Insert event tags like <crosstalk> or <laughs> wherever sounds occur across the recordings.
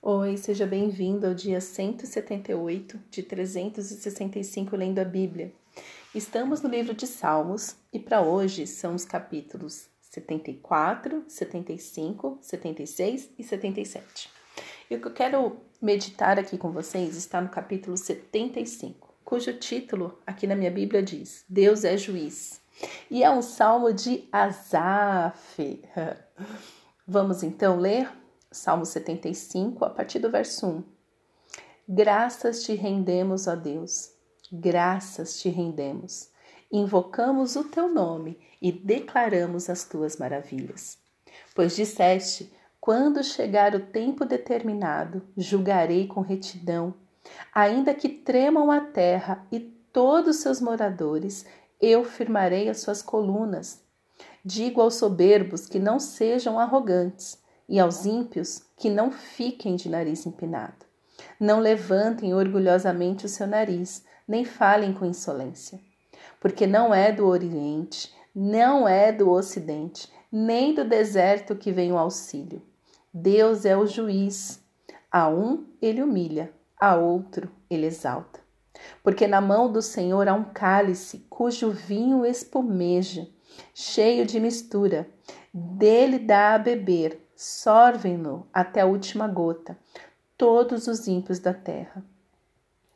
Oi, seja bem-vindo ao dia 178 de 365 lendo a Bíblia. Estamos no livro de Salmos e para hoje são os capítulos 74, 75, 76 e 77. E o que eu quero meditar aqui com vocês está no capítulo 75, cujo título aqui na minha Bíblia diz: Deus é juiz. E é um salmo de Asaf. <laughs> Vamos então ler Salmo 75, a partir do verso 1. Graças te rendemos, ó Deus, graças te rendemos. Invocamos o teu nome e declaramos as tuas maravilhas. Pois disseste: quando chegar o tempo determinado, julgarei com retidão. Ainda que tremam a terra e todos seus moradores, eu firmarei as suas colunas. Digo aos soberbos que não sejam arrogantes e aos ímpios que não fiquem de nariz empinado. Não levantem orgulhosamente o seu nariz, nem falem com insolência. Porque não é do Oriente, não é do Ocidente, nem do deserto que vem o auxílio. Deus é o juiz. A um ele humilha, a outro ele exalta. Porque na mão do Senhor há um cálice cujo vinho espumeja, cheio de mistura. Dele dá a beber sorvem-no até a última gota, todos os ímpios da terra.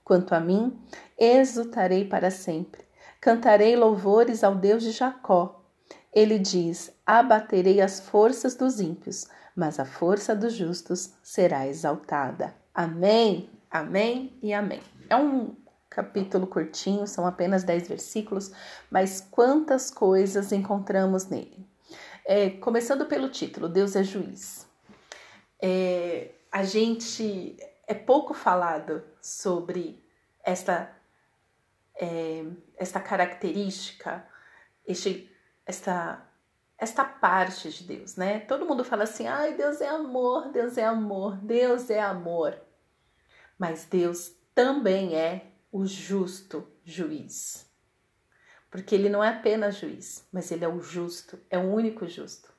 Quanto a mim, exultarei para sempre, cantarei louvores ao Deus de Jacó. Ele diz: abaterei as forças dos ímpios, mas a força dos justos será exaltada. Amém, amém e amém. É um capítulo curtinho, são apenas dez versículos, mas quantas coisas encontramos nele. É, começando pelo título, Deus é juiz. É, a gente é pouco falado sobre esta, é, esta característica, este, esta, esta parte de Deus, né? Todo mundo fala assim, ai, Deus é amor, Deus é amor, Deus é amor. Mas Deus também é o justo juiz porque ele não é apenas juiz, mas ele é o justo, é o único justo.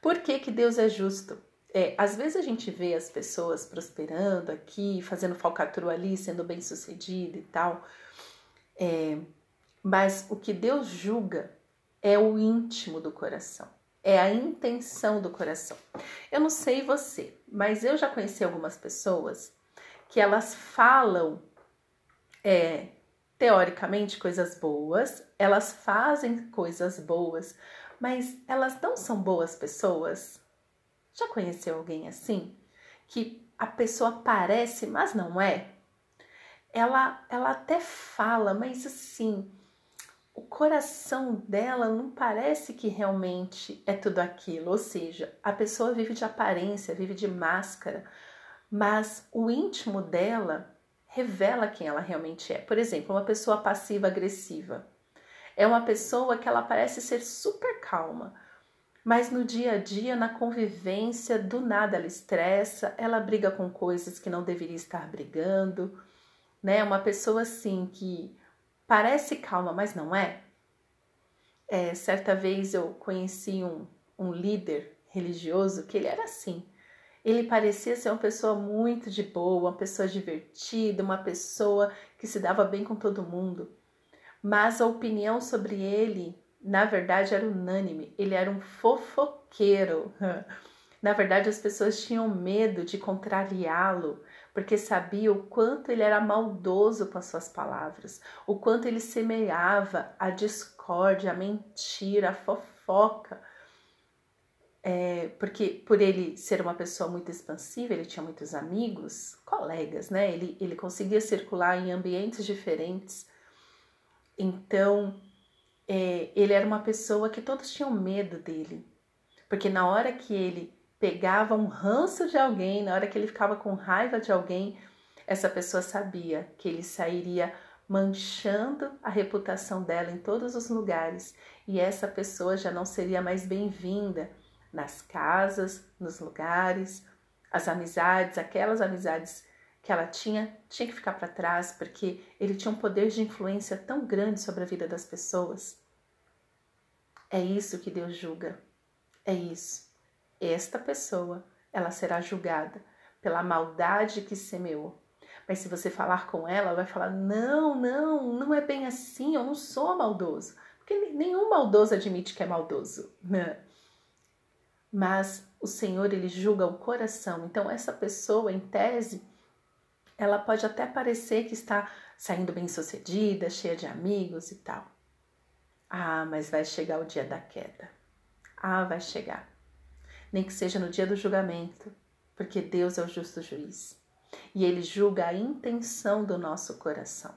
Por que, que Deus é justo? É, às vezes a gente vê as pessoas prosperando aqui, fazendo falcatrua ali, sendo bem sucedido e tal, é, mas o que Deus julga é o íntimo do coração, é a intenção do coração. Eu não sei você, mas eu já conheci algumas pessoas que elas falam é, teoricamente coisas boas, elas fazem coisas boas, mas elas não são boas pessoas. Já conheceu alguém assim? Que a pessoa parece, mas não é? Ela, ela até fala, mas assim, o coração dela não parece que realmente é tudo aquilo. Ou seja, a pessoa vive de aparência, vive de máscara, mas o íntimo dela revela quem ela realmente é. Por exemplo, uma pessoa passiva-agressiva é uma pessoa que ela parece ser super calma, mas no dia a dia, na convivência, do nada ela estressa, ela briga com coisas que não deveria estar brigando, né? Uma pessoa assim que parece calma, mas não é. é certa vez eu conheci um, um líder religioso que ele era assim. Ele parecia ser uma pessoa muito de boa, uma pessoa divertida, uma pessoa que se dava bem com todo mundo. Mas a opinião sobre ele, na verdade, era unânime. Ele era um fofoqueiro. <laughs> Na verdade, as pessoas tinham medo de contrariá-lo, porque sabiam o quanto ele era maldoso com as suas palavras, o quanto ele semeava a discórdia, a mentira, a fofoca é, porque por ele ser uma pessoa muito expansiva, ele tinha muitos amigos, colegas, né? Ele, ele conseguia circular em ambientes diferentes. Então, é, ele era uma pessoa que todos tinham medo dele. Porque na hora que ele pegava um ranço de alguém, na hora que ele ficava com raiva de alguém, essa pessoa sabia que ele sairia manchando a reputação dela em todos os lugares e essa pessoa já não seria mais bem-vinda nas casas, nos lugares, as amizades, aquelas amizades que ela tinha, tinha que ficar para trás, porque ele tinha um poder de influência tão grande sobre a vida das pessoas. É isso que Deus julga. É isso. Esta pessoa, ela será julgada pela maldade que semeou. Mas se você falar com ela, ela vai falar: não, não, não é bem assim, eu não sou maldoso. Porque nenhum maldoso admite que é maldoso. Né? Mas o Senhor, ele julga o coração. Então, essa pessoa, em tese, ela pode até parecer que está saindo bem sucedida, cheia de amigos e tal. Ah, mas vai chegar o dia da queda. Ah, vai chegar. Nem que seja no dia do julgamento, porque Deus é o justo juiz e ele julga a intenção do nosso coração.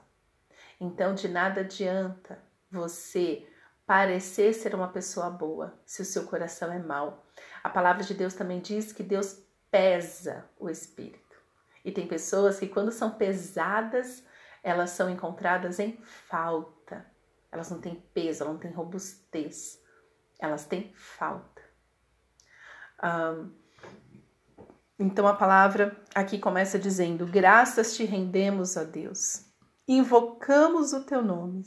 Então, de nada adianta você parecer ser uma pessoa boa se o seu coração é mau. A palavra de Deus também diz que Deus pesa o espírito. E tem pessoas que, quando são pesadas, elas são encontradas em falta. Elas não têm peso, elas não têm robustez. Elas têm falta. Um, então a palavra aqui começa dizendo: Graças te rendemos a Deus. Invocamos o teu nome,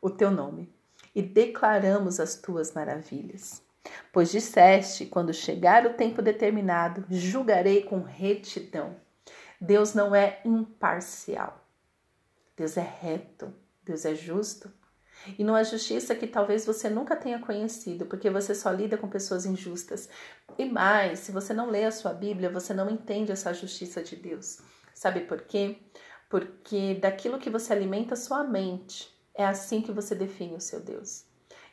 o teu nome, e declaramos as tuas maravilhas. Pois disseste: quando chegar o tempo determinado, julgarei com retidão. Deus não é imparcial. Deus é reto, Deus é justo. E numa justiça que talvez você nunca tenha conhecido, porque você só lida com pessoas injustas. E mais, se você não lê a sua Bíblia, você não entende essa justiça de Deus. Sabe por quê? Porque daquilo que você alimenta sua mente, é assim que você define o seu Deus.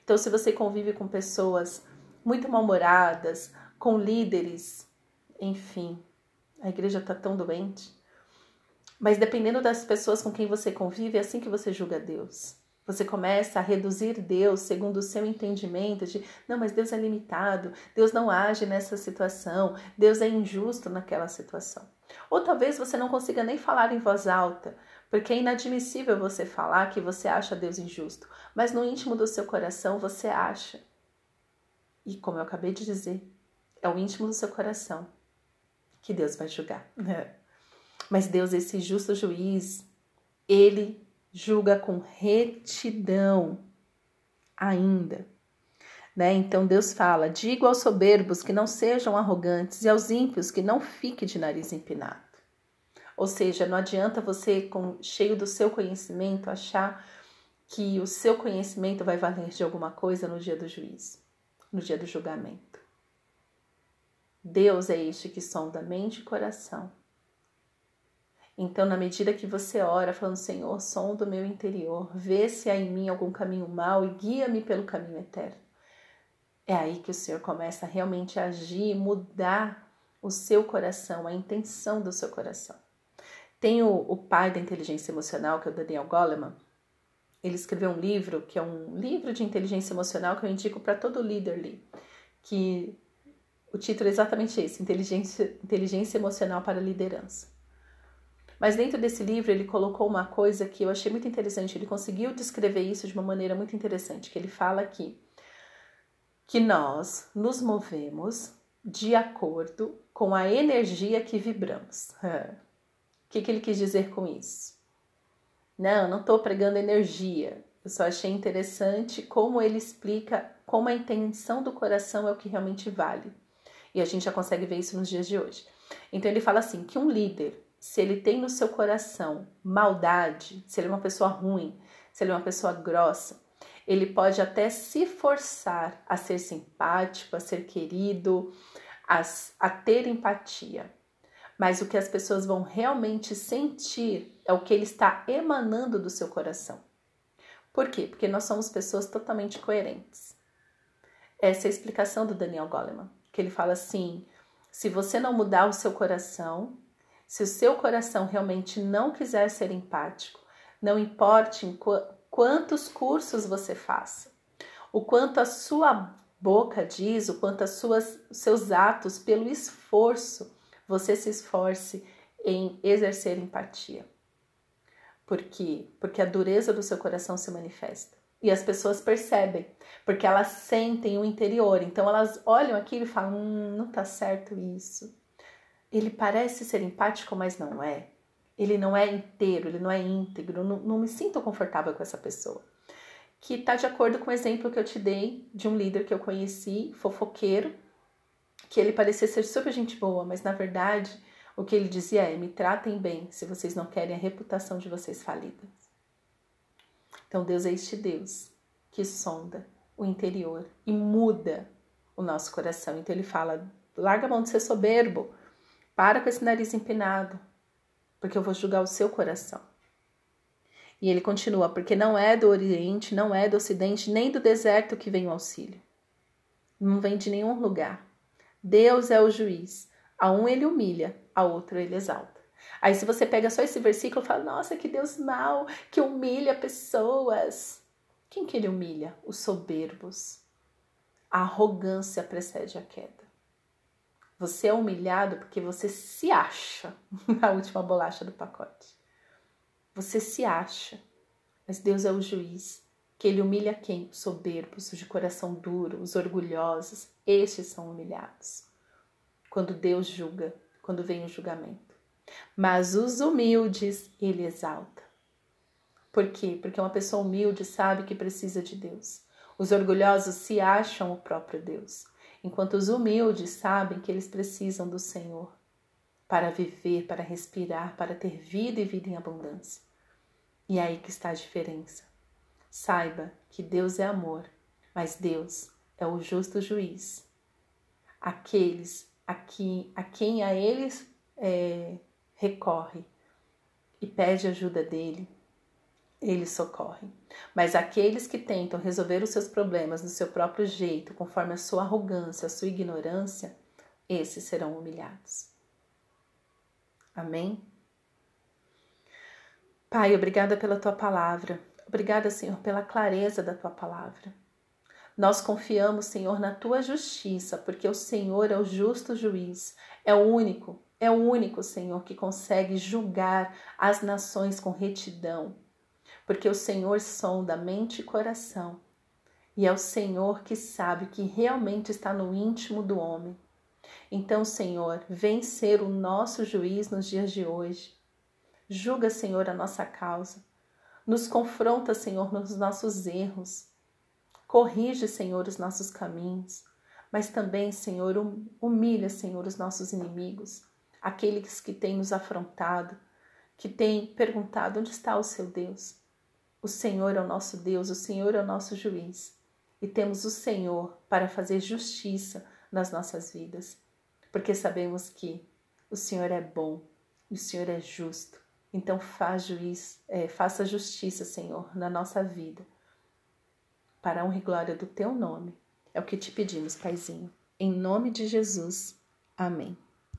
Então, se você convive com pessoas muito mal-humoradas, com líderes, enfim, a igreja está tão doente. Mas dependendo das pessoas com quem você convive, é assim que você julga Deus. Você começa a reduzir Deus segundo o seu entendimento de, não, mas Deus é limitado, Deus não age nessa situação, Deus é injusto naquela situação. Ou talvez você não consiga nem falar em voz alta, porque é inadmissível você falar que você acha Deus injusto, mas no íntimo do seu coração você acha. E como eu acabei de dizer, é o íntimo do seu coração que Deus vai julgar. Mas Deus, esse justo juiz, ele julga com retidão ainda. Né? Então Deus fala: digo aos soberbos que não sejam arrogantes e aos ímpios que não fique de nariz empinado. Ou seja, não adianta você, com, cheio do seu conhecimento, achar que o seu conhecimento vai valer de alguma coisa no dia do juízo, no dia do julgamento. Deus é este que sonda mente e coração então, na medida que você ora, falando, Senhor, som do meu interior, vê se há em mim algum caminho mau e guia-me pelo caminho eterno. É aí que o Senhor começa a realmente agir, mudar o seu coração, a intenção do seu coração. Tem o, o pai da inteligência emocional, que é o Daniel Goleman. Ele escreveu um livro, que é um livro de inteligência emocional que eu indico para todo líder ali, que o título é exatamente esse, Inteligência, inteligência Emocional para Liderança. Mas dentro desse livro ele colocou uma coisa que eu achei muito interessante. Ele conseguiu descrever isso de uma maneira muito interessante, que ele fala aqui que nós nos movemos de acordo com a energia que vibramos. <laughs> Que, que ele quis dizer com isso? Não, não estou pregando energia. Eu só achei interessante como ele explica como a intenção do coração é o que realmente vale. E a gente já consegue ver isso nos dias de hoje. Então ele fala assim que um líder se ele tem no seu coração maldade, se ele é uma pessoa ruim, se ele é uma pessoa grossa, ele pode até se forçar a ser simpático, a ser querido, a, a ter empatia. Mas o que as pessoas vão realmente sentir é o que ele está emanando do seu coração. Por quê? Porque nós somos pessoas totalmente coerentes. Essa é a explicação do Daniel Goleman, que ele fala assim: se você não mudar o seu coração, se o seu coração realmente não quiser ser empático, não importe em qu quantos cursos você faça, o quanto a sua boca diz, o quanto suas, seus atos, pelo esforço, você se esforce em exercer empatia. Por quê? Porque a dureza do seu coração se manifesta. E as pessoas percebem, porque elas sentem o interior. Então elas olham aquilo e falam: hum, não tá certo isso ele parece ser empático, mas não é. Ele não é inteiro, ele não é íntegro, não, não me sinto confortável com essa pessoa. Que está de acordo com o exemplo que eu te dei de um líder que eu conheci, fofoqueiro, que ele parecia ser super gente boa, mas na verdade O que ele dizia é: me tratem bem se vocês não querem a reputação de vocês falida. Então, Deus é este Deus que sonda o interior e muda o nosso coração. Então, ele fala: larga a mão de ser soberbo, para com esse nariz empinado, porque eu vou julgar o seu coração. E ele continua: porque não é do Oriente, não é do Ocidente, nem do deserto que vem o auxílio. Não vem de nenhum lugar. Deus é o juiz. A um ele humilha, a outro ele exalta. Aí, se você pega só esse versículo, fala: Nossa, que Deus mau, que humilha pessoas. Quem que ele humilha? Os soberbos. A arrogância precede a queda. Você é humilhado porque você se acha <laughs> a última bolacha do pacote. Você se acha, mas Deus é o juiz, que ele humilha quem? Os soberbos, os de coração duro, os orgulhosos. Estes são humilhados. Quando Deus julga, quando vem o julgamento. Mas os humildes ele exalta. Por quê? Porque uma pessoa humilde sabe que precisa de Deus. Os orgulhosos se acham o próprio Deus, enquanto os humildes sabem que eles precisam do Senhor para viver, para respirar, para ter vida e vida em abundância. E é aí que está a diferença. Saiba que Deus é amor, mas Deus é o justo juiz. Aqueles a, que, a quem a eles é, recorre e pede ajuda dele, ele socorre. Mas aqueles que tentam resolver os seus problemas do seu próprio jeito, conforme a sua arrogância, a sua ignorância, esses serão humilhados. Amém? Pai, obrigada pela tua palavra. Obrigada, Senhor, pela clareza da tua palavra. Nós confiamos, Senhor, na tua justiça, porque o Senhor é o justo juiz, é o único, é o único, Senhor, que consegue julgar as nações com retidão, porque o Senhor sonda mente e coração, e é o Senhor que sabe que realmente está no íntimo do homem. Então, Senhor, vem ser o nosso juiz nos dias de hoje. Julga, Senhor, a nossa causa. Nos confronta, Senhor, nos nossos erros. Corrige, Senhor, os nossos caminhos. Mas também, Senhor, hum, humilha, Senhor, os nossos inimigos, aqueles que têm nos afrontado, que têm perguntado onde está o seu Deus. O Senhor é o nosso Deus, o Senhor é o nosso juiz. E temos o Senhor para fazer justiça nas nossas vidas, porque sabemos que o Senhor é bom, o Senhor é justo então faz juiz, é, faça justiça, Senhor, na nossa vida. Para a honra e glória do teu nome. É o que te pedimos, Paizinho. Em nome de Jesus. Amém.